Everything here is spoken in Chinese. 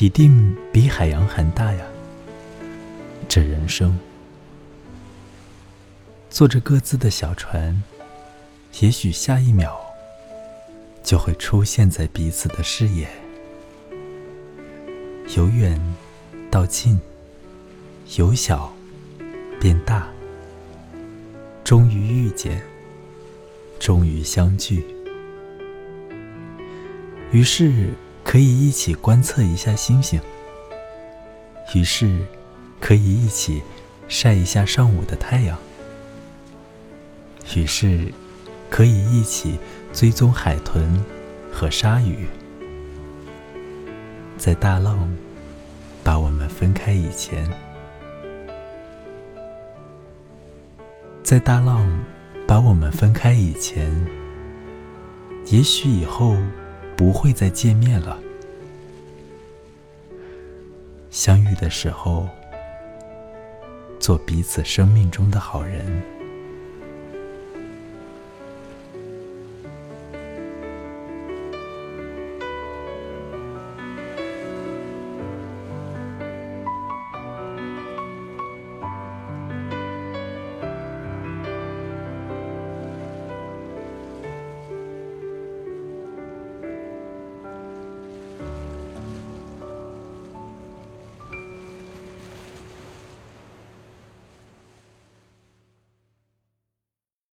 一定比海洋还大呀。这人生，坐着各自的小船，也许下一秒就会出现在彼此的视野，由远到近，由小变大，终于遇见，终于相聚。于是可以一起观测一下星星，于是可以一起晒一下上午的太阳，于是可以一起追踪海豚和鲨鱼。在大浪把我们分开以前，在大浪把我们分开以前，也许以后。不会再见面了。相遇的时候，做彼此生命中的好人。